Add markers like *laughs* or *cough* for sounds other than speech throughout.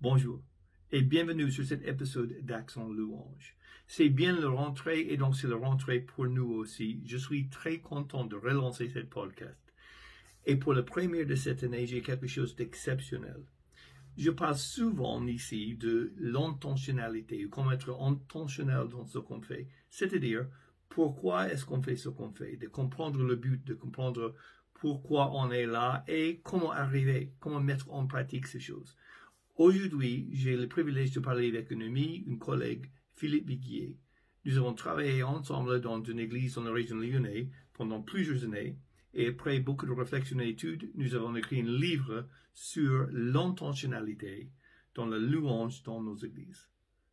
Bonjour et bienvenue sur cet épisode d'Accent Louange. C'est bien la rentrée et donc c'est la rentrée pour nous aussi. Je suis très content de relancer cette podcast. Et pour le premier de cette année, j'ai quelque chose d'exceptionnel. Je parle souvent ici de l'intentionnalité, ou comment être intentionnel dans ce qu'on fait. C'est-à-dire, pourquoi est-ce qu'on fait ce qu'on fait, de comprendre le but, de comprendre pourquoi on est là et comment arriver, comment mettre en pratique ces choses. Aujourd'hui, j'ai le privilège de parler avec un ami, un collègue, Philippe Viguier. Nous avons travaillé ensemble dans une église dans la région lyonnaise pendant plusieurs années et après beaucoup de réflexions et d'études, nous avons écrit un livre sur l'intentionnalité dans la louange dans nos églises.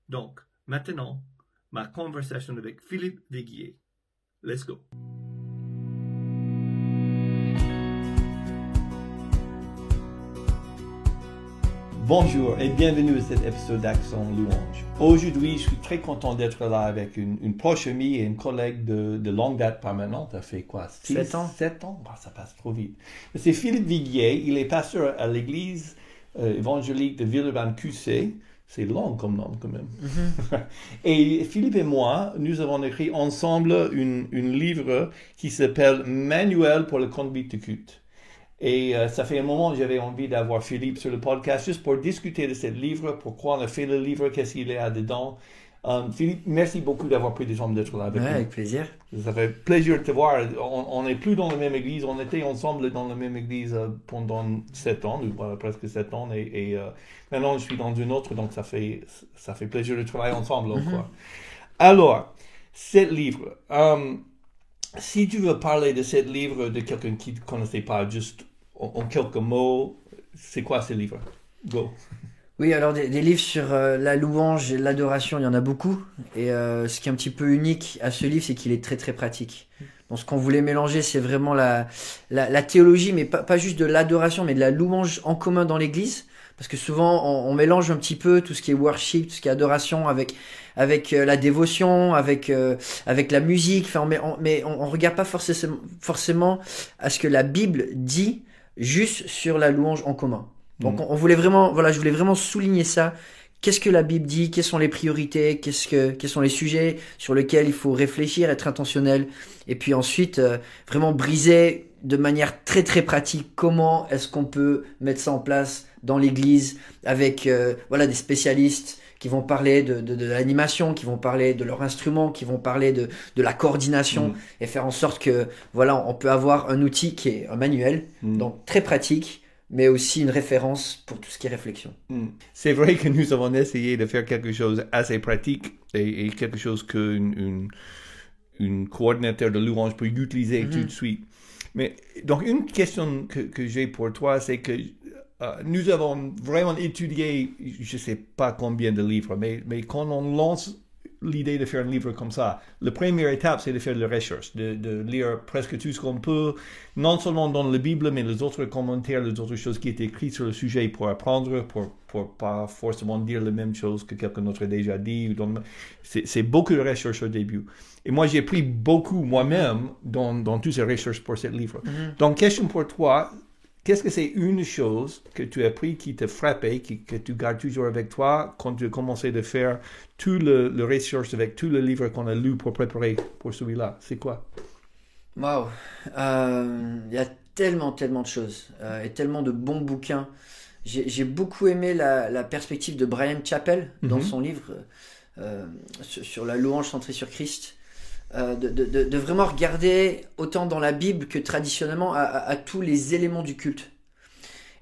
Donc, maintenant, ma conversation avec Philippe Viguier. Let's go. Bonjour et bienvenue à cet épisode d'Accent Louange. Aujourd'hui, je suis très content d'être là avec une, proche amie et une collègue de, longue date permanente. Ça fait quoi 7 ans 7 ans? Bah, Ça passe trop vite. C'est Philippe Viguier. Il est pasteur à l'église euh, évangélique de Villeurbanne-QC. C'est long comme nom quand même. Mhm. *laughs* et Philippe et moi, nous avons écrit ensemble un livre qui s'appelle Manuel pour le conduite de culte. Et euh, ça fait un moment que j'avais envie d'avoir Philippe sur le podcast juste pour discuter de ce livre, pourquoi on a fait le livre, qu'est-ce qu'il y a dedans. Um, Philippe, merci beaucoup d'avoir pris le temps d'être là avec nous. Avec plaisir. Ça fait plaisir de te voir. On n'est plus dans la même église. On était ensemble dans la même église euh, pendant sept ans, presque sept ans. Et, euh, maintenant, je suis dans une autre, donc ça fait, ça fait plaisir de travailler ensemble. Mm Alors, ce livre. Um, si tu veux parler de ce livre de quelqu'un qui ne connaissait pas, juste en, quelques mots, c'est quoi ce livre? Go. Oui, alors des, livres sur euh, la louange et l'adoration, il y en a beaucoup. Et euh, ce qui est un petit peu unique à ce livre, c'est qu'il est très très pratique. Donc ce qu'on voulait mélanger, c'est vraiment la, la, théologie, mais pas, pas juste de l'adoration, mais de la louange en commun dans l'Église. Parce que souvent, on, mélange un petit peu tout ce qui est worship, tout ce qui est adoration avec avec euh, la dévotion, avec euh, avec la musique. Enfin, mais on, mais on, regarde pas forcément forcément à ce que la Bible dit juste sur la louange en commun. Donc, mm. on, voulait vraiment, voilà, je voulais vraiment souligner ça. Qu'est-ce que la Bible dit? Quelles sont les priorités? Qu'est-ce que quels sont les sujets sur lesquels il faut réfléchir, être intentionnel? Et puis ensuite, euh, vraiment briser de manière très très pratique comment est-ce qu'on peut mettre ça en place dans l'église avec voilà des spécialistes qui vont parler de, de, l'animation, qui vont parler de leur instrument, qui vont parler de, de la coordination mm. et faire en sorte que voilà, on peut avoir un outil qui est un manuel, mm. donc très pratique, mais aussi une référence pour tout ce qui est réflexion. Mm. C'est vrai que nous avons essayé de faire quelque chose assez pratique et, quelque chose qu'un une, coordinateur de louange peut utiliser mm-hmm. tout de suite. Mais donc une question que, j'ai pour toi, c'est que euh, nous avons vraiment étudié, je ne sais pas combien de livres, mais, quand on lance l'idée de faire un livre comme ça, la première étape, c'est de faire la recherche, de, de, lire presque tout ce qu'on peut, non seulement dans la Bible, mais les autres commentaires, les autres choses qui étaient écrites sur le sujet pour apprendre, pour, pour pas forcément dire la même chose que quelqu'un d'autre a déjà dit. C'est beaucoup de recherche au début. Et moi, j'ai pris beaucoup moi-même dans, dans toutes ces recherches pour ce livre. Mm-hmm. Donc, question pour toi, Qu'est-ce que c'est une chose que tu as appris qui t'a frappé, que tu gardes toujours avec toi quand tu as commencé de faire tout le, le research avec tout le livre qu'on a lu pour préparer pour celui-là? C'est quoi? Waouh euh, Il y a tellement, tellement de choses euh, et tellement de bons bouquins. J'ai beaucoup aimé la, perspective de Brian Chappell dans mhm. son livre euh, sur la louange centrée sur Christ. Euh, de, de, de, vraiment regarder autant dans la Bible que traditionnellement à, à, tous les éléments du culte.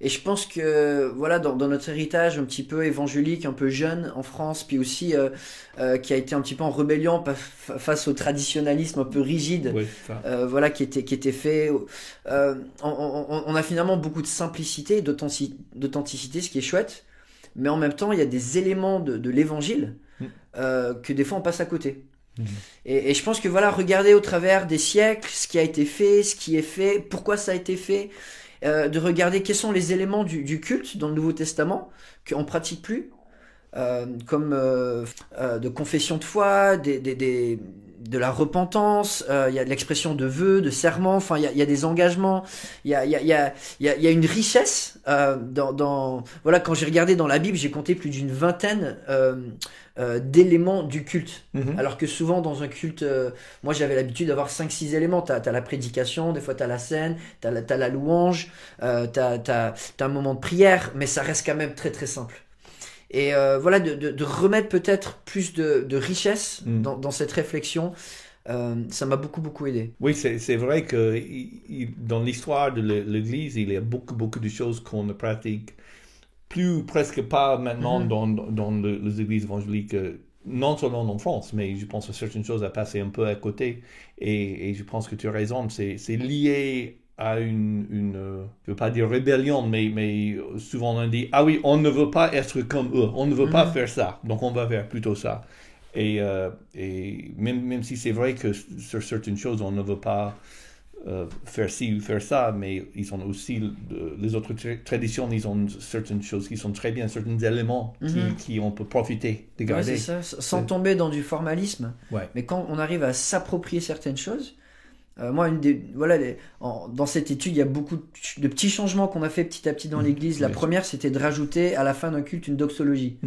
Et je pense que voilà dans, dans, notre héritage un petit peu évangélique, un peu jeune en France, puis aussi euh, euh, qui a été un petit peu en rébellion face au traditionnalisme un peu rigide, voilà qui était qui était fait. On, on, on, a finalement beaucoup de simplicité, d'authenticité, ce qui est chouette. Mais en même temps, il y a des éléments de, de l'évangile mm. que des fois on passe à côté. Mhm. Et, je pense que voilà, regarder au travers des siècles ce qui a été fait, ce qui est fait, pourquoi ça a été fait, euh, de regarder quels sont les éléments du, culte dans le Nouveau Testament qu'on pratique plus, euh, comme euh, de confession de foi, de la repentance, il y a de l'expression de vœux, de serments, enfin il y a, des engagements, il y a, une richesse dans. Voilà, quand j'ai regardé dans la Bible, j'ai compté plus d'une vingtaine euh, d'éléments du culte. Mhm. Alors que souvent dans un culte, euh, moi j'avais l'habitude d'avoir 5-6 éléments. T'as as la prédication, des fois t'as la scène, t'as la, la louange, euh, t'as as, un moment de prière, mais ça reste quand même très très simple. Et euh, voilà, de, de, de remettre peut-être plus de, de richesse Mm. dans, dans cette réflexion, euh, ça m'a beaucoup beaucoup aidé. Oui, c'est vrai que il- il- dans l'histoire de l'Église, il y a beaucoup, beaucoup de choses qu'on ne pratique plus presque pas maintenant Mhm. dans, dans le- les églises évangéliques, euh, non seulement en France, mais je pense que certaines choses à passer un peu à côté. Et, et je pense que tu as raison, c'est lié à une, une euh, je veux pas dire rébellion, mais, mais souvent on dit, ah oui, on ne veut pas être comme eux, on ne veut pas Mhm. faire ça, donc on va faire plutôt ça. Et, euh, et même, même si c'est vrai que sur certaines choses, on ne veut pas euh, faire ci ou faire ça, mais ils ont aussi, euh, les autres tra- traditions, ils ont certaines choses qui sont très bien, certains éléments qui, Mhm. qui on peut profiter de garder. ça, sans tomber dans du formalisme. Ouais. Mais quand on arrive à s'approprier certaines choses, euh, moi, une des, voilà, les- en- dans cette étude, il y a beaucoup de, petits changements qu'on a fait petit à petit dans Mhm. l'Église. La première, c'était de rajouter à la fin d'un culte une doxologie.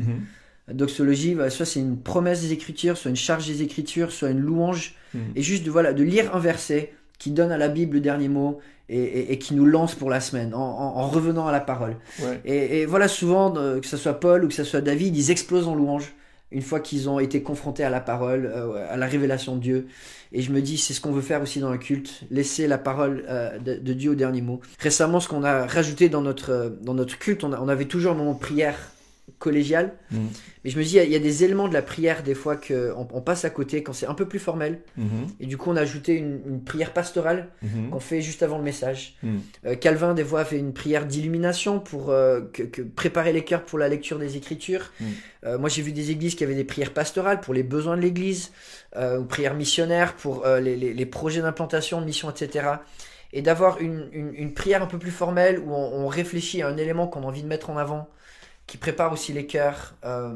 La doxologie, bah, soit c'est une promesse des Écritures, soit une charge des Écritures, soit une louange, Mhm. et juste de, voilà, de lire un verset qui donne à la Bible le dernier mot et, et- et qui nous lance pour la semaine en, en- en revenant à la parole. Ouais. Et, et voilà, souvent, euh, que ce soit Paul ou que ce soit David, ils explosent en louange une fois qu'ils ont été confrontés à la parole, euh, à la révélation de Dieu. Et je me dis, c'est ce qu'on veut faire aussi dans le culte, laisser la parole euh, de, Dieu au dernier mot. Récemment, ce qu'on a rajouté dans notre, dans notre culte, on avait toujours un moment de prière collégial. Mhm. Mais je me dis, il y a- il y, a des éléments de la prière, des fois, qu'on on passe à côté quand c'est un peu plus formel. Mhm. Et du coup, on a ajouté une, une prière pastorale Mhm. qu'on fait juste avant le message. Mhm. Euh, Calvin, des fois, fait une prière d'illumination pour euh, que, que préparer les cœurs pour la lecture des Écritures. Mhm. Euh, moi, j'ai vu des églises qui avaient des prières pastorales pour les besoins de l'Église, ou prières missionnaires pour les, les- les projets d'implantation, de mission, etc. Et d'avoir une, une- une prière un peu plus formelle où on, on réfléchit à un élément qu'on a envie de mettre en avant, qui prépare aussi les cœurs. Euh,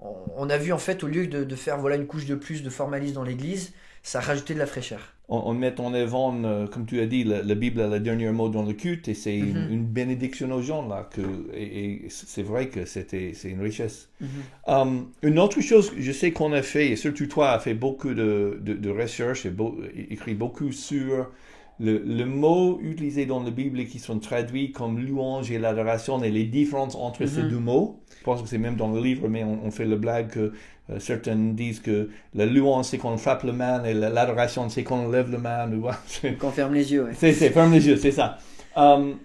on, a vu en fait, au lieu de, de faire voilà une couche de plus de formalisme dans l'Église, ça a rajouté de la fraîcheur. On, on met en avant, euh, comme tu as dit, la, la Bible a le dernier mot dans le culte et c'est une, Mhm. une bénédiction aux gens là. Que, et, et c'est vrai que c'était, c'est une richesse. Um, une autre chose, je sais qu'on a fait, et surtout toi, a fait beaucoup de, de, de recherches et écrit beaucoup sur le, le mot utilisé dans la Bible et qui sont traduits comme louange et l'adoration et les différences entre ces Mhm. deux mots. Je pense que c'est même dans le livre, mais on, on fait le blague que euh, certains disent que la louange c'est qu'on frappe le main et la- l'adoration c'est qu'on lève le ou- c'est, *laughs* Qu'on ferme les yeux. ouais. c'est, ferme les yeux, c'est ça. Um,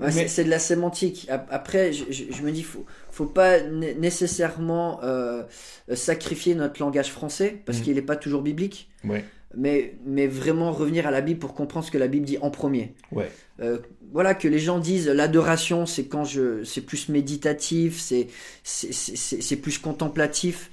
Ouais, mais- c'est- de la sémantique. Ap- Après, je, je- je me dis, faut, faut pas né- nécessairement euh, sacrifier notre langage français parce Mhm. qu'il n'est pas toujours biblique, ouais, mais, mais vraiment revenir à la Bible pour comprendre ce que la Bible dit en premier. ouais. Euh, voilà que les gens disent l'adoration, c'est quand je, c'est plus méditatif, c'est c'est- c'est c'est- c'est plus contemplatif.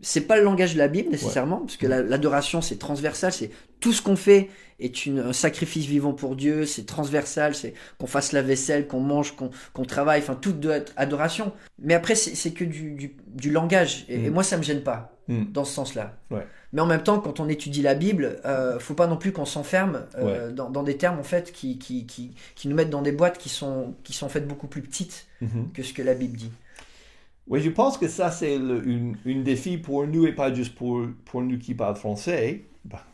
C'est pas le langage de la Bible nécessairement, parce que la- l'adoration c'est transversal, c'est tout ce qu'on fait est une, un sacrifice vivant pour Dieu, c'est transversal, c'est qu'on fasse la vaisselle, qu'on mange, qu'on qu'on travaille, enfin tout doit être adoration. Mais après c'est c'est que du, du, du langage, et, et Mm. moi ça me gêne pas Mm. dans ce sens-là. Ouais. Mais en même temps, quand on étudie la Bible, euh, faut pas non plus qu'on s'enferme euh, dans, dans des termes en fait qui, qui, qui, qui nous mettent dans des boîtes qui sont, qui sont faites beaucoup plus petites Mhm. que ce que la Bible dit. Oui, je pense que ça, c'est une, une défi pour nous et pas juste pour, pour nous qui parlent français. Bah,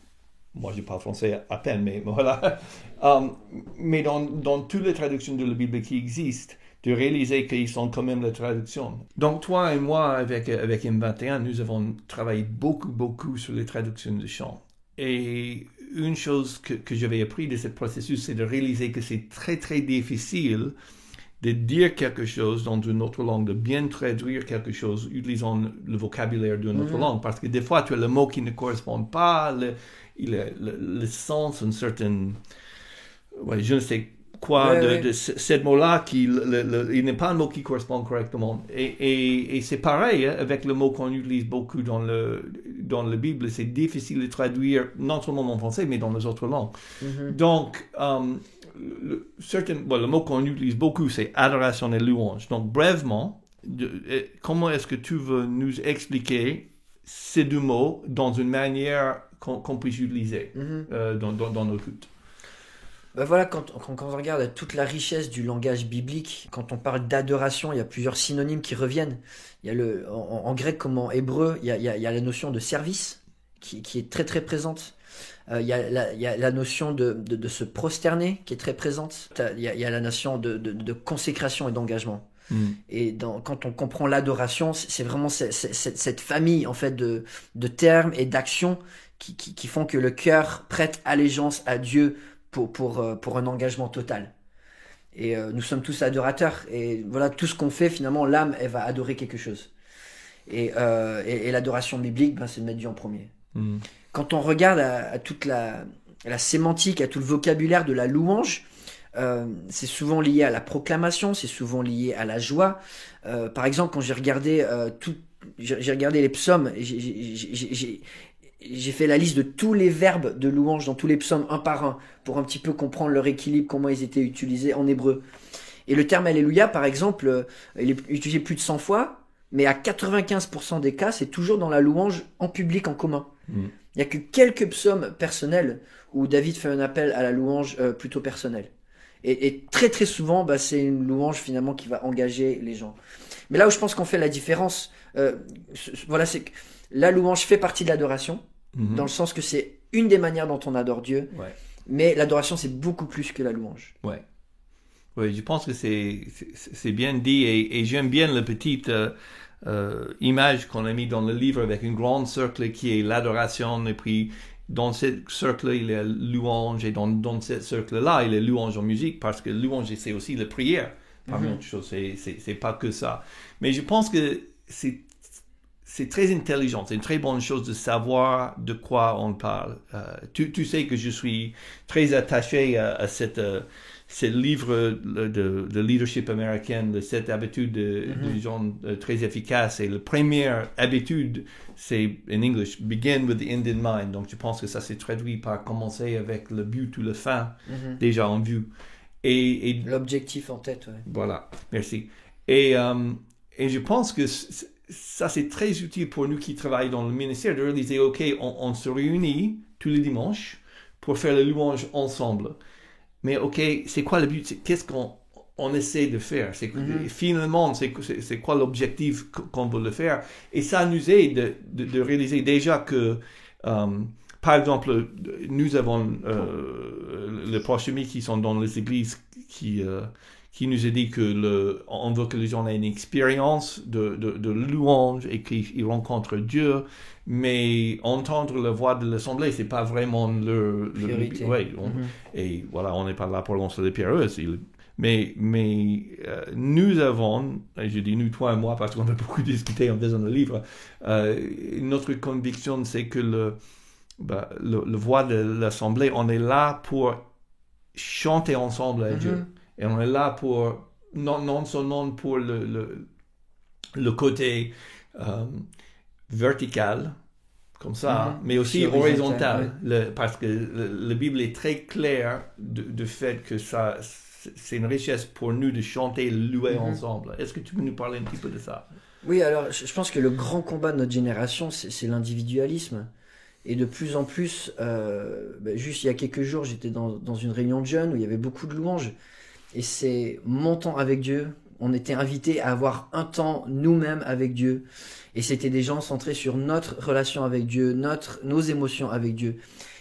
moi, je parle français à peine, mais *laughs* voilà. Um, mais dans, dans toutes les traductions de la Bible qui existent, de réaliser qu'ils sont quand même la traduction. Donc, toi et moi, avec, avec M21, nous avons travaillé beaucoup, beaucoup sur les traductions de chants. Et une chose que, que j'avais appris de ce processus, c'est de réaliser que c'est très, très difficile de dire quelque chose dans une autre langue, de bien traduire quelque chose utilisant le vocabulaire d'une autre Mhm. langue. Parce que des fois, tu as le mot qui ne correspond pas, le, il a- le, le sens, une certaine. ouais, je ne sais quoi Ouais, de, ouais. de ce, mot-là, qui, le- le- il n'est pas un mot qui correspond correctement. Et, et, et c'est pareil hein, avec le mot qu'on utilise beaucoup dans, le, dans la Bible. C'est difficile de traduire, non seulement en français, mais dans les autres langues. Mhm. Donc, euh, le, certain, bon, le mot qu'on utilise beaucoup, c'est adoration et louange. Donc, brèvement, de- euh, comment est-ce que tu veux nous expliquer ces deux mots dans une manière qu'on qu'on puisse utiliser Mhm. euh, dans, dans, dans nos cultes? Bah voilà, quand, quand, quand on regarde toute la richesse du langage biblique, quand on parle d'adoration, il y a plusieurs synonymes qui reviennent. Il y a le, en, en grec comme en hébreu, il y a, il y a- la notion de service qui, qui est très très présente. Euh, il, y a la, il y a la notion de, de, de se prosterner qui est très présente. Il y a, il y a la notion de, de, consécration et d'engagement. Et dans, quand on comprend l'adoration, c'est vraiment ce- ce- cette, cette famille en fait de, de termes et d'actions qui, qui, qui font que le cœur prête allégeance à Dieu pour, pour, euh, pour un engagement total. Et euh, nous sommes tous adorateurs. Et voilà, tout ce qu'on fait, finalement, l'âme, elle va adorer quelque chose. Et, euh, et, et l'adoration biblique, ben, c'est de mettre Dieu en premier. Mm. Quand on regarde à, à toute la, la sémantique, à tout le vocabulaire de la louange, euh, c'est souvent lié à la proclamation, c'est souvent lié à la joie. Par exemple, quand j'ai regardé tout, j'ai j'ai regardé les psaumes, et j'ai- j'ai- fait la liste de tous les verbes de louange dans tous les psaumes un par un pour un petit peu comprendre leur équilibre, comment ils étaient utilisés en hébreu. Et le terme Alléluia, par exemple, euh, il est utilisé plus de 100 fois, mais à 95% des cas, c'est toujours dans la louange en public, en commun. Mm. Il n'y a que quelques psaumes personnels où David fait un appel à la louange euh, plutôt personnelle. Et, et très très souvent, bah, c'est une louange finalement qui va engager les gens. Mais là où je pense qu'on fait la différence, euh, voilà, c'est que la louange fait partie de l'adoration, Mhm. dans le sens que c'est une des manières dont on adore Dieu, Ouais. mais l'adoration c'est beaucoup plus que la louange. Ouais. Oui, je pense que c'est bien dit et, et j'aime bien la petite euh, euh, image qu'on a mis dans le livre avec une grande cercle qui est l'adoration et puis dans ce cercle il y a louange et dans, dans ce cercle-là il y a louange en musique parce que louange c'est aussi la prière parmi autres choses, c'est- c'est c'est pas que ça. Mais je pense que c'est c'est très intelligent, c'est une très bonne chose de savoir de quoi on parle. Euh, tu, tu sais que je suis très attaché à, à cette, euh, ce livre de, de leadership américain, de cette habitude de, Mhm. de gens euh, très efficaces. Et la première habitude, c'est en English, begin with the end in mind. Donc je pense que ça s'est traduit par commencer avec le but ou la fin déjà en vue. Et, et L'objectif en tête, ouais. voilà, merci. Et, euh, et je pense que ça, c'est très utile pour nous qui travaillons dans le ministère de réaliser, OK, on, on se réunit tous les dimanches pour faire la louange ensemble. Mais OK, c'est quoi le but? Qu'est-ce qu'on on essaie de faire? C'est, Mhm. Finalement, c'est, quoi l'objectif qu- qu'on veut le faire? Et ça nous aide de, de, de réaliser déjà que, euh, par exemple, nous avons euh, les proches amis qui sont dans les églises qui, euh, qui nous a dit que le, on veut que les gens aient une expérience de, de, de louange et qu'ils rencontrent Dieu, mais entendre la voix de l'assemblée, c'est pas vraiment le, le Priorité. ouais, on- Mhm. et voilà, on n'est pas là pour lancer les pierres aussi. Mais, mais euh, nous avons, et je dis nous, toi et moi, parce qu'on a beaucoup discuté en faisant le livre, euh, notre conviction, c'est que le, bah, le, le voix de l'Assemblée, on est là pour chanter ensemble à Dieu. Et on est là pour, non, non seulement pour le, le, le côté euh, vertical, comme ça, Mhm. mais aussi horizontal. Le- parce que la Bible est très claire de, de fait que ça, c'est une richesse pour nous de chanter et louer Mhm. ensemble. Est-ce que tu peux nous parler un petit peu de ça? Oui, alors je pense que le grand combat de notre génération, c'est l'individualisme. Et de plus en plus, euh, bah, juste il y a quelques jours, j'étais dans, dans une réunion de jeunes où il y avait beaucoup de louanges. Et c'est mon temps avec Dieu. On était invités à avoir un temps nous-mêmes avec Dieu. Et c'était des gens centrés sur notre relation avec Dieu, notre, nos émotions avec Dieu.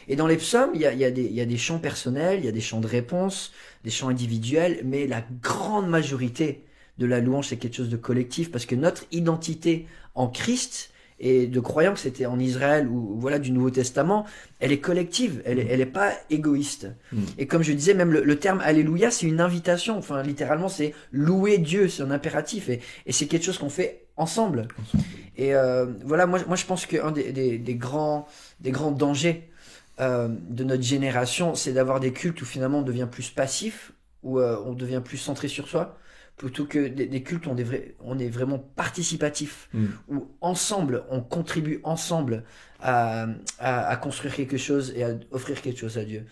Et dans les psaumes, il y a, y a y a des chants personnels, il y a des chants de réponse, des chants individuels, mais la grande majorité de la louange, c'est quelque chose de collectif, parce que notre identité en Christ, et de croyant que c'était en Israël ou voilà du Nouveau Testament, elle est collective, elle est, elle est pas égoïste. Mm. Et comme je disais, même le, le terme Alléluia, c'est une invitation. Enfin, littéralement, c'est louer Dieu, c'est un impératif, et, et c'est quelque chose qu'on fait ensemble. Et euh, voilà, moi, moi je pense qu'un des, des, des grands, des grands dangers euh, de notre génération, c'est d'avoir des cultes où finalement on devient plus passif, où euh, on devient plus centré sur soi, plutôt que des, des cultes on est, on est vraiment participatif, Mm. où ensemble, on contribue ensemble à, à, à construire quelque chose et à offrir quelque chose à Dieu.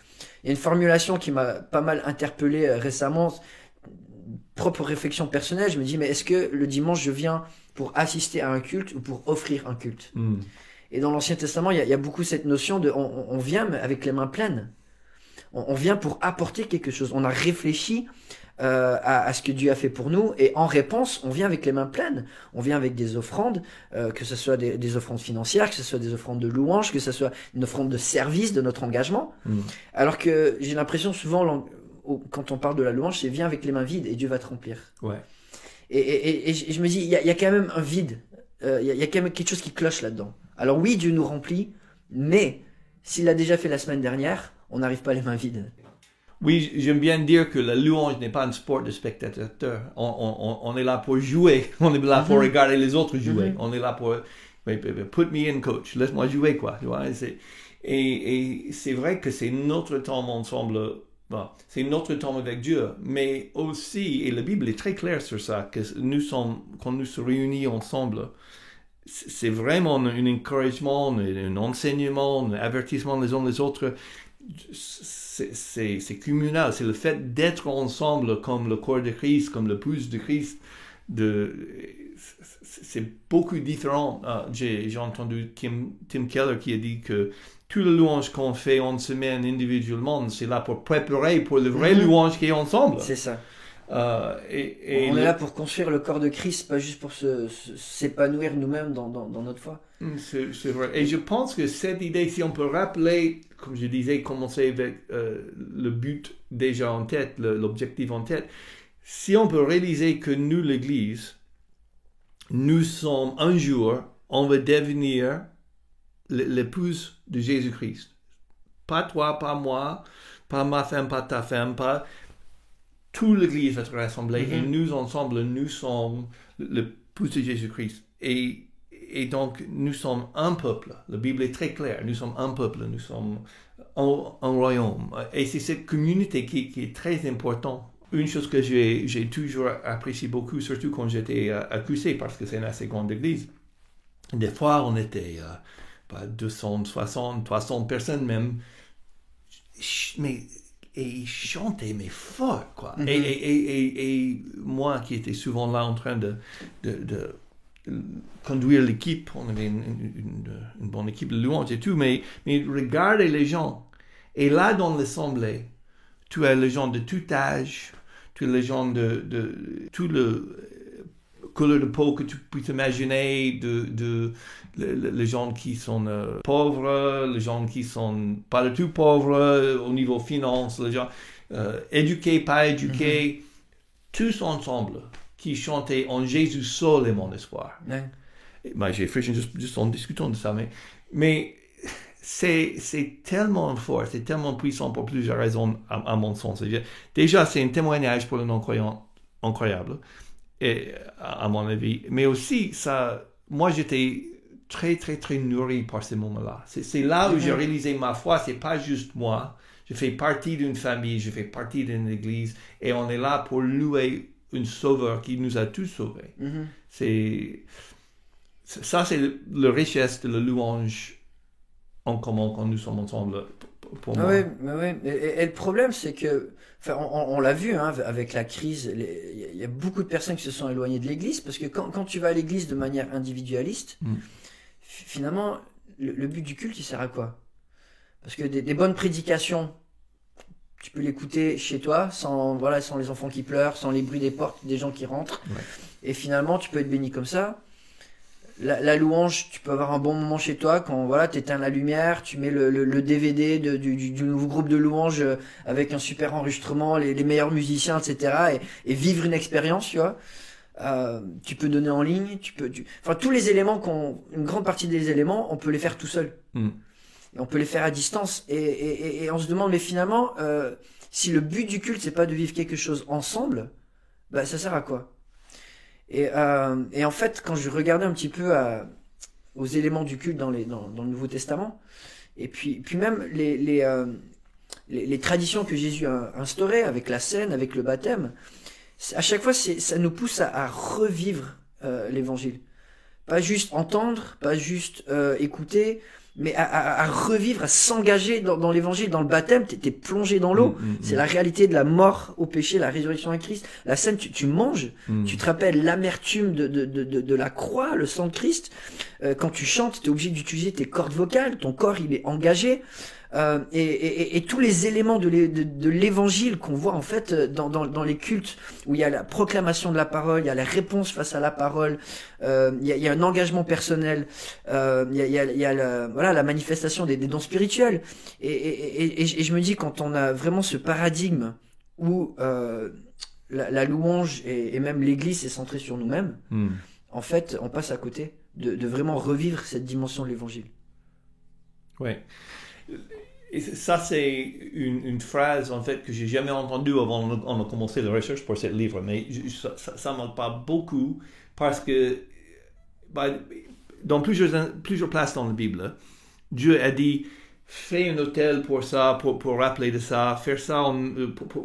Il y a une formulation qui m'a pas mal interpellé euh, récemment. propre réflexion personnelle, je me dis, mais est-ce que le dimanche, je viens pour assister à un culte ou pour offrir un culte? Mm. Et dans l'Ancien Testament, il y, a, il y a beaucoup cette notion de, on, on vient avec les mains pleines. On, on vient pour apporter quelque chose. On a réfléchi euh, à, à ce que Dieu a fait pour nous, et en réponse, on vient avec les mains pleines. On vient avec des offrandes, euh, que ce soit des, des offrandes financières, que ce soit des offrandes de louange, que ce soit une offrande de service de notre engagement. Mm. Alors que j'ai l'impression souvent, quand on parle de la louange, c'est viens avec les mains vides et Dieu va te remplir. Ouais. Et, et, et- et je me dis, il y a, il y a quand même un vide. Euh, Il y, y a quand même quelque chose qui cloche là-dedans. Alors oui, Dieu nous remplit, mais s'il l'a déjà fait la semaine dernière, on n'arrive pas les mains vides. Oui, j'aime bien dire que la louange n'est pas un sport de spectateur. On, on- on- on est là pour jouer. *laughs* On est là pour Mhm. regarder les autres jouer. Mhm. On est là pour put me in, coach. Laisse-moi jouer, quoi. Tu vois, et c'est- et, et c'est vrai que c'est notre temps ensemble. bon, c'est notre temps avec Dieu, mais aussi, et la Bible est très claire sur ça, que nous sommes, quand nous se réunissons ensemble, c'est vraiment un, encouragement, un, un enseignement, un avertissement les uns les autres c'est c'est- c'est communal, c'est le fait d'être ensemble comme le corps de Christ, comme le pouce de Christ. De, c'est beaucoup différent. Ah, J'ai entendu Kim, Tim Keller qui a dit que tout le louange qu'on fait en semaine individuellement, c'est là pour préparer pour le vrai Mhm. louange qui est ensemble. C'est ça. Euh, et, et on le- est là pour construire le corps de Christ, pas juste pour se- se- s'épanouir nous-mêmes dans, dans, dans notre foi. Mm, C'est c'est vrai. Et je pense que cette idée, si on peut rappeler, comme je disais, commencer avec euh, le but déjà en tête, le- l'objectif en tête, si on peut réaliser que nous, l'Église, nous sommes un jour, on va devenir l'épouse de Jésus-Christ. Pas toi, pas moi, pas ma femme, pas ta femme, pas... Tout l'Église va se rassembler et Mhm. nous ensemble, nous sommes l'épouse de Jésus-Christ. Et et donc, nous sommes un peuple. La Bible est très claire. Nous sommes un peuple. Nous sommes un, un royaume. Et c'est cette communauté qui, qui est très importante. Une chose que j'ai toujours apprécié beaucoup, surtout quand j'étais euh, QC, parce que c'est une assez grande église. Des fois, on était euh, pas 260, 300 personnes même. Mais, et ils chantaient, mais fort, quoi. Mhm. et, et, et, et, et moi, qui étais souvent là en train de, de, de conduire l'équipe. On avait une, une- bonne équipe de louanges et tout, mais, mais regardez les gens. Et là, dans l'assemblée, tu as les gens de tout âge, tu as les gens de, de tout le couleur de peau que tu peux t'imaginer, de, de le- le- les gens qui sont euh, pauvres, les gens qui sont pas du tout pauvres euh, au niveau finance, les gens euh, éduqués, pas éduqués, tous ensemble qui chantaient en Jésus seul est mon espoir. Ouais. J'ai fait juste, juste en discutant de ça, mais, mais c'est, tellement fort, c'est tellement puissant pour plusieurs raisons, à, à mon sens. Déjà, c'est un témoignage pour le non-croyant incroyable, et, à, mon avis. Mais aussi, ça, moi, j'étais très, très, très nourri par ces moments-là. C'est, là où j'ai Mhm. réalisé ma foi, c'est pas juste moi. Je fais partie d'une famille, je fais partie d'une église, et on est là pour louer un sauveur qui nous a tous sauvés. Mhm. C'est c'est- ça, c'est le- la richesse de la louange en commun quand nous sommes ensemble. Pour Ah moi. ouais, mais ouais. Et, le problème, c'est que, enfin, on, l'a vu hein, avec la crise, il y a- beaucoup de personnes qui se sont éloignées de l'Église parce que quand, quand tu vas à l'Église de manière individualiste, Mm. fi- finalement, le, le but du culte, il sert à quoi? Parce que des, des bonnes prédications, tu peux l'écouter chez toi, sans voilà, sans les enfants qui pleurent, sans les bruits des portes, des gens qui rentrent, Ouais. et finalement, tu peux être béni comme ça. La, la louange, tu peux avoir un bon moment chez toi quand voilà, tu éteins la lumière, tu mets le, le- le DVD de- du, du- du nouveau groupe de louange euh, avec un super enregistrement, les, les meilleurs musiciens, etc. Et, et vivre une expérience, tu vois. Euh, tu peux donner en ligne, tu peux, tu... enfin tous les éléments qu'on, une grande partie des éléments, on peut les faire tout seul. Mm. Et on peut les faire à distance. Et, et, et- et on se demande, mais finalement, euh, si le but du culte c'est pas de vivre quelque chose ensemble, bah ça sert à quoi? Et, euh, et en fait, quand je regardais un petit peu à- aux éléments du culte dans, les, dans, dans le Nouveau Testament, et puis, puis même les, les, euh, les, les traditions que Jésus a instaurées avec la scène, avec le baptême, à chaque fois, ça nous pousse à, à revivre euh, l'évangile. Pas juste entendre, pas juste euh, écouter, mais à, à- à revivre, à s'engager dans, dans l'évangile, dans le baptême, t'es t'es plongé dans l'eau. Mm, mm, C'est mm. la réalité de la mort au péché, la résurrection à Christ. La scène, tu, tu manges, tu te rappelles l'amertume de, de, de, de, la croix, le sang de Christ. Euh, quand tu chantes, tu es obligé d'utiliser tes cordes vocales, ton corps il est engagé. Euh, et, et, et- et tous les éléments de l'é- de- de l'évangile qu'on voit en fait euh, dans, dans, dans les cultes, où il y a la proclamation de la parole, il y a la réponse face à la parole, euh, il, y a, il y a un engagement personnel, euh, il y a, il y a, il y a le- voilà, la manifestation des, des dons spirituels. Et, je- me dis, quand on a vraiment ce paradigme où la, la louange et, même l'Église est centrée sur nous-mêmes, Mm. en fait, on passe à côté de, de vraiment revivre cette dimension de l'Évangile. Ouais. Ça, c'est une, phrase, en fait, que j'ai jamais entendue avant on a commencé la recherche pour ce livre, mais ça, ça me parle beaucoup parce que bah, dans plusieurs, plusieurs places dans la Bible, Dieu a dit fais un hôtel pour ça, pour, rappeler de ça, faire ça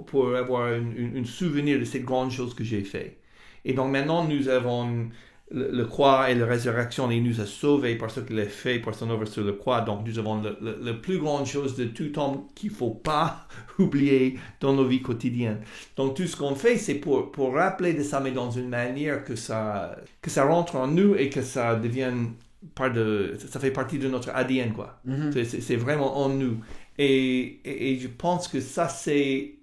pour, avoir un souvenir de ces grandes choses que j'ai fait. Et donc maintenant, nous avons le, le croix et la résurrection, il nous a sauvés par ce qu'il a fait, par son œuvre sur le croix. Donc nous avons la plus grande chose de tout temps qu'il ne faut pas *laughs* oublier dans nos vies quotidiennes. Donc tout ce qu'on fait, c'est pour, pour rappeler de ça, mais dans une manière que ça, que ça rentre en nous et que ça devienne part de, ça fait partie de notre ADN, quoi. Mhm. C'est- vraiment en nous. Et, et, et je pense que ça, c'est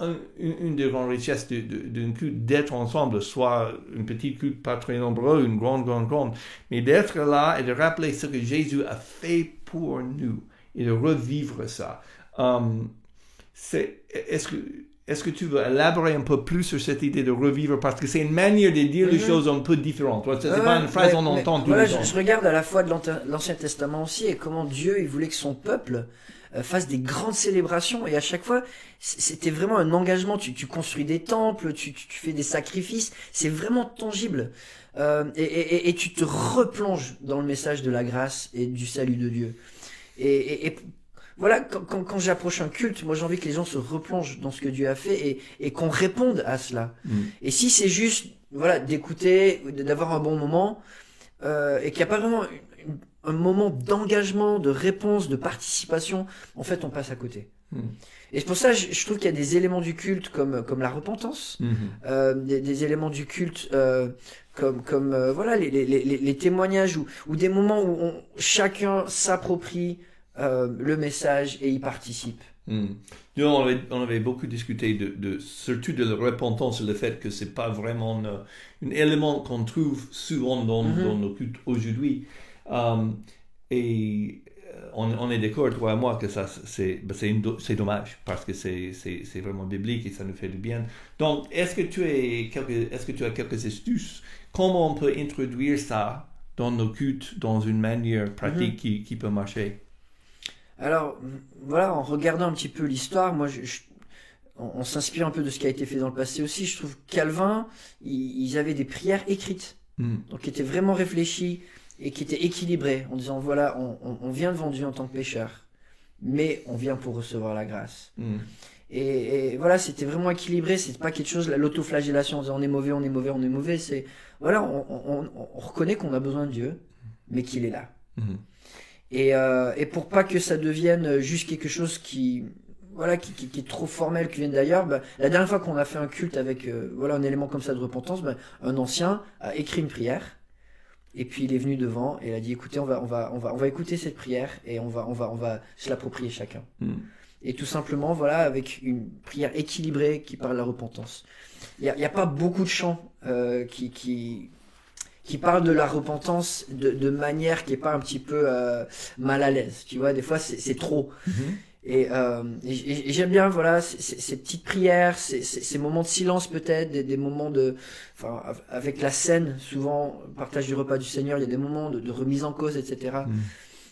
un- une, des grandes richesses de- de- d'un culte, d'être ensemble, soit une petite culte pas très nombreux, une grande, grande, grande, mais d'être là et de rappeler ce que Jésus a fait pour nous et de revivre ça. Um, c'est- Est-ce que, est que tu veux élaborer un peu plus sur cette idée de revivre? Parce que c'est une manière de dire les Mhm. choses un peu différente. C'est Ouais, pas une phrase qu'on entend voilà, les je, temps. je regarde à la fois de l'Ancien Testament aussi et comment Dieu il voulait que son peuple euh, fasse des grandes célébrations et à chaque fois c'était vraiment un engagement. Tu, tu construis des temples, tu, tu, tu fais des sacrifices, c'est vraiment tangible Euh, et, et, et- tu te replonges dans le message de la grâce et du salut de Dieu. Et, et, et voilà, quand, quand, quand j'approche un culte, moi j'ai envie que les gens se replongent dans ce que Dieu a fait et, et qu'on réponde à cela. Mm. Et si c'est juste, voilà, d'écouter, d'avoir un bon moment, euh, et qu'il n'y a pas vraiment un moment d'engagement, de réponse, de participation, en fait, on passe à côté. Mm. Et c'est pour ça, je, je trouve qu'il y a des éléments du culte comme, comme la repentance, Mhm. euh, des, des éléments du culte euh, comme, comme euh, voilà, les, les, les, les témoignages ou, ou des moments où on, chacun s'approprie le message et y participe. Hmm. Nous, on avait, on avait beaucoup discuté de, de- surtout de la repentance et le fait que c'est pas vraiment un élément qu'on trouve souvent dans, Mhm. dans nos cultes aujourd'hui. Um, et euh, on, on est d'accord, toi et moi, que ça, c'est, ben, c'est, dommage parce que c'est, c'est, c'est vraiment biblique et ça nous fait du bien. Donc, est-ce que tu, es quelques, est-ce que tu as quelques astuces? Comment on peut introduire ça dans nos cultes dans une manière pratique qui, qui peut marcher? Alors, voilà, en regardant un petit peu l'histoire, moi, je, je- on, s'inspire un peu de ce qui a été fait dans le passé aussi. Je trouve que Calvin, ils, ils avaient des prières écrites, Hmm. donc qui étaient vraiment réfléchies et qui étaient équilibrées, en disant voilà, on, on- on vient devant Dieu en tant que pécheur, mais on vient pour recevoir la grâce. Hmm. Et, et voilà, c'était vraiment équilibré. C'est pas quelque chose, la l'autoflagellation, en disant on est mauvais, on est mauvais, on est mauvais. C'est voilà, on, on- on- on reconnaît qu'on a besoin de Dieu, mais qu'il est là. Hmm. Et, euh, et pour pas que ça devienne juste quelque chose qui voilà qui, qui, qui est trop formel qui vient d'ailleurs bah, la dernière fois qu'on a fait un culte avec euh, voilà un élément comme ça de repentance bah, un ancien a écrit une prière et puis il est venu devant et il a dit écoutez on va on va on va on va écouter cette prière et on va on va on va se l'approprier chacun Hmm. et tout simplement voilà avec une prière équilibrée qui parle de la repentance il y a, a pas beaucoup de chants euh, qui qui qui parlent de la repentance de, de manière qui est pas un petit peu euh, mal à l'aise tu vois des fois c'est c'est trop Mhm. Et, euh, et, j'aime bien voilà ces, ces- ces petites prières, ces, moments de silence peut-être, des, des moments de, enfin av- avec la scène, souvent partage du repas du Seigneur, il y a des moments de, de remise en cause, etc. Mm.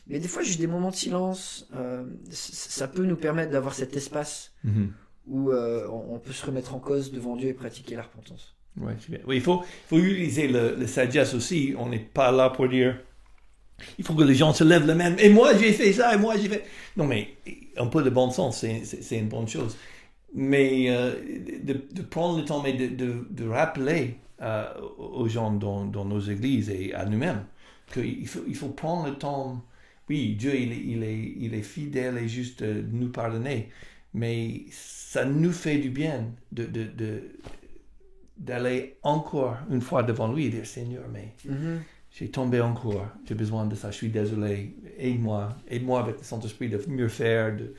Mais des fois juste des moments de silence, euh, ça peut nous permettre d'avoir cet espace Mhm. où euh, on, on peut se remettre en cause devant Dieu et pratiquer la repentance. Ouais. Oui, il faut, il faut utiliser le, le sagesse aussi. On n'est pas là pour dire il faut que les gens se lèvent la main. Et moi, j'ai fait ça, et moi, j'ai fait. Non, mais un peu de bon sens, c'est, une bonne chose. Mais euh, de, prendre le temps, mais de, de, de rappeler euh, aux gens dans, dans nos églises et à nous-mêmes qu'il faut, il faut prendre le temps oui, Dieu, il, est- il est, il est fidèle et juste de nous pardonner. Mais ça nous fait du bien de, d'aller encore une fois devant lui et dire Seigneur, mais Mhm. J'ai tombé encore, j'ai besoin de ça, je suis désolé, aide-moi, aide-moi avec le Saint-Esprit de mieux faire, de,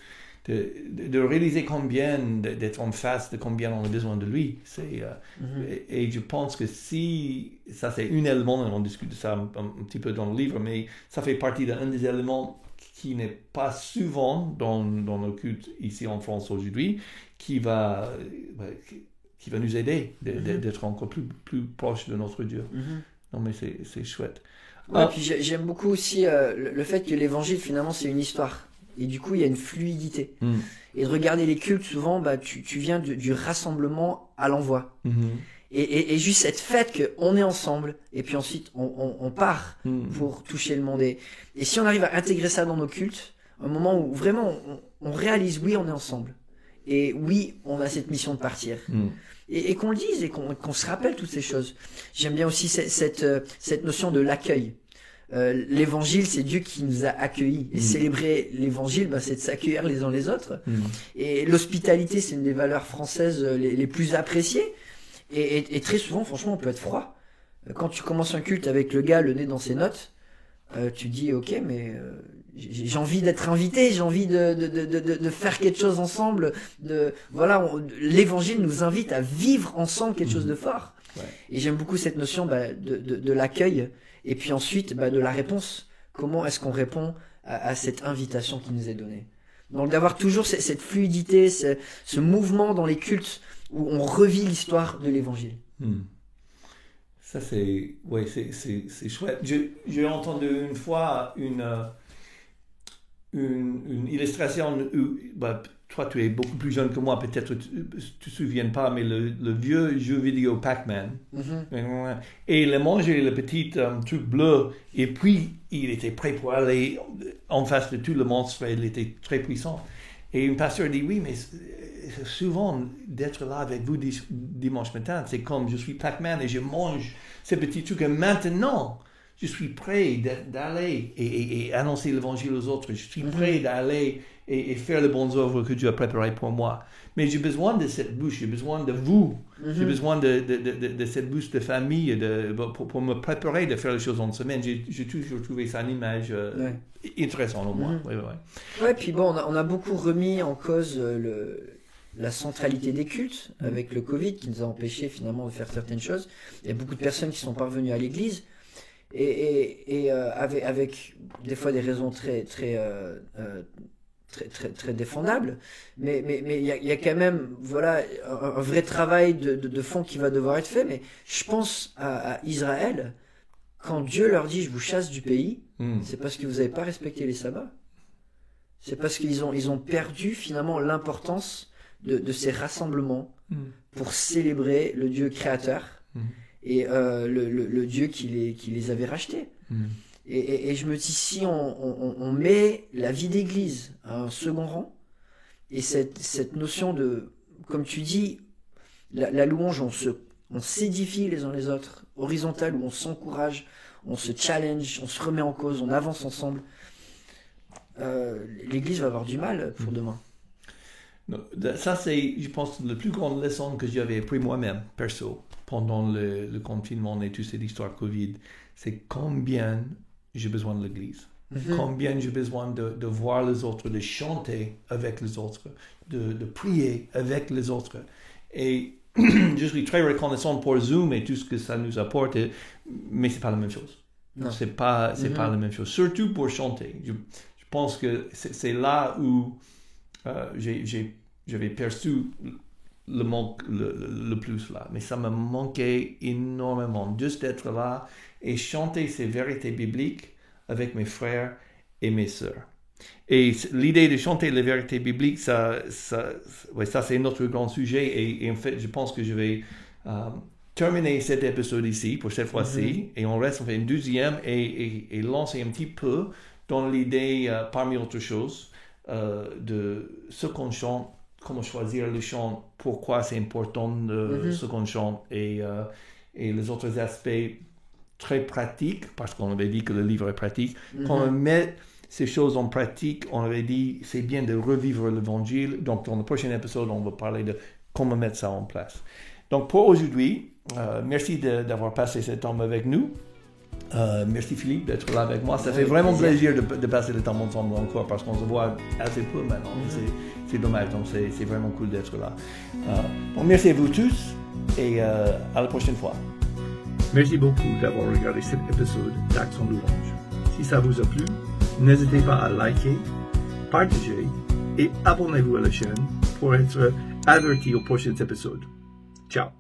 de, de- de réaliser combien, d'être en face de combien on a besoin de lui. C'est, euh, Mhm. et, et je pense que si, ça c'est un élément, on discute de ça un, un petit peu dans le livre, mais ça fait partie d'un des éléments qui n'est pas souvent dans, dans nos cultes ici en France aujourd'hui, qui va, euh, qui- va nous aider de- de- Mhm. d'être encore plus, plus proche de notre Dieu. Mhm. Non mais c'est chouette. Ouais, Ah. puis j'ai- j'aime beaucoup aussi euh, le, fait que l'évangile finalement c'est une histoire. Et du coup il y a une fluidité. Mm. Et de regarder les cultes souvent, bah, tu, tu viens du, du rassemblement à l'envoi. Mhm. Et, et, et juste cette fête qu'on est ensemble, et puis ensuite on, on, on part Mm. pour toucher le monde. Et, et si on arrive à intégrer ça dans nos cultes, un moment où vraiment on, on réalise oui on est ensemble. Et oui on a cette mission de partir. Mm. Et, et qu'on le dise et qu'on se rappelle toutes ces choses. J'aime bien aussi cette, cette, euh, cette notion de l'accueil. Euh, l'évangile, c'est Dieu qui nous a accueillis. Et Mm. célébrer l'évangile, bah, c'est de s'accueillir les uns les autres. Mm. Et l'hospitalité, c'est une des valeurs françaises euh, les, les plus appréciées. Et, et- et très souvent, franchement, on peut être froid. Euh, Quand tu commences un culte avec le gars, le nez dans ses notes, euh, tu dis, ok, mais euh, j'ai envie d'être invité, j'ai envie de, de, de, de, de faire quelque chose ensemble. De, voilà, l'évangile nous invite à vivre ensemble quelque chose de fort. Ouais. Et j'aime beaucoup cette notion bah, de, de, de l'accueil et puis ensuite bah, de la réponse. Comment est-ce qu'on répond à, à cette invitation qui nous est donnée? Donc d'avoir toujours ce- cette fluidité, ce, ce mouvement dans les cultes où on revit l'histoire de l'évangile. Hmm. Ça, c'est ouais, c'est- chouette. J'ai entendu une fois une, euh, une, une illustration où, bah, toi, tu es beaucoup plus jeune que moi, peut-être tu ne te souviens pas, mais le, le vieux jeu vidéo Pac-Man. Et il a mangé le petit euh, truc bleu, et puis il était prêt pour aller en face de tout le monstre, il était très puissant. Et un pasteur dit Oui, mais souvent d'être là avec vous dimanche matin, c'est comme je suis Pac-Man et je mange ces petits trucs, et maintenant je suis prêt d'a- d'aller et, et- et annoncer l'évangile aux autres, je suis prêt d'aller et, et faire les bonnes œuvres que Dieu a préparées pour moi. Mais j'ai besoin de cette bouche, j'ai besoin de vous, j'ai besoin de, de, de, de- de cette bouche de famille de, pour, pour me préparer de faire les choses en semaine. J'ai toujours trouvé ça une image euh, Ouais. intéressante au moins. Mhm. Ouais, ouais, ouais. Ouais, puis bon, on a, on a beaucoup remis en cause euh, le, la centralité des cultes avec le Covid qui nous a empêché finalement de faire certaines choses. Il y a beaucoup de personnes qui sont parvenues à l'église et, et, et, euh, avec, avec des fois des raisons très très euh, euh, très, très, très défendables, mais mais mais il y a, il y a quand même voilà un, vrai travail de, de, de fond qui va devoir être fait. Mais je pense à, à Israël quand Dieu leur dit je vous chasse du pays, Hmm. c'est parce que vous n'avez pas respecté les sabbats. C'est parce qu'ils ont, ils ont perdu finalement l'importance de, de ces rassemblements Hmm. pour célébrer le Dieu créateur Mhm. Et euh, le, le- le Dieu qui les, qui les avait rachetés. Hmm. Et, et- et je me dis, si on, on- on met la vie d'église à un second rang, et cette, cette notion de, comme tu dis, la, la louange, on se, on s'édifie les uns les autres, horizontale où on s'encourage, on se challenge, on se remet en cause, on avance ensemble. Euh, l'église va avoir du mal pour demain. Ça, c'est, je pense, la plus grande leçon que j'avais appris moi-même, perso, pendant le, le confinement et toute cette histoire Covid. C'est combien j'ai besoin de l'Église. Mhm. Combien j'ai besoin de, de voir les autres, de chanter avec les autres, de, de prier avec les autres. Et *clears throat* je suis très reconnaissant pour Zoom et tout ce que ça nous apporte, mais c'est pas la même chose. Non. C'est pas, c'est Mhm. pas la même chose. Surtout pour chanter. Je, je pense que c'est là où euh, j'ai- j'avais perçu le manque le, plus là. Mais ça me manquait énormément. Juste d'être là et chanter ces vérités bibliques avec mes frères et mes sœurs. Et l'idée de chanter les vérités bibliques, ça, ça, ouais, ça c'est notre grand sujet. Et, et en fait, je pense que je vais euh, terminer cet épisode ici pour cette fois-ci. Et on reste, on fait une deuxième et, et, et lancer un petit peu dans l'idée, euh, parmi autres choses, euh, de ce qu'on chante, comment choisir le chant, pourquoi c'est important de Mhm. ce qu'on chante et, euh, et les autres aspects très pratiques, parce qu'on avait dit que le livre est pratique, Mhm. qu'on met ces choses en pratique. On avait dit, c'est bien de revivre l'évangile. Donc, dans le prochain épisode, on va parler de comment mettre ça en place. Donc, pour aujourd'hui, euh, merci d'avoir passé ce temps avec nous. Euh, merci Philippe d'être là avec moi. Ça fait vraiment plaisir, de, passer le temps ensemble encore parce qu'on se voit assez peu maintenant. Mm-hmm. C'est dommage, donc c'est vraiment cool d'être là. Euh, donc merci à vous tous et à la prochaine fois. Merci beaucoup d'avoir regardé cet épisode d'Action Louange. Si ça vous a plu, n'hésitez pas à liker, partager et abonnez-vous à la chaîne pour être averti aux prochains épisodes. Ciao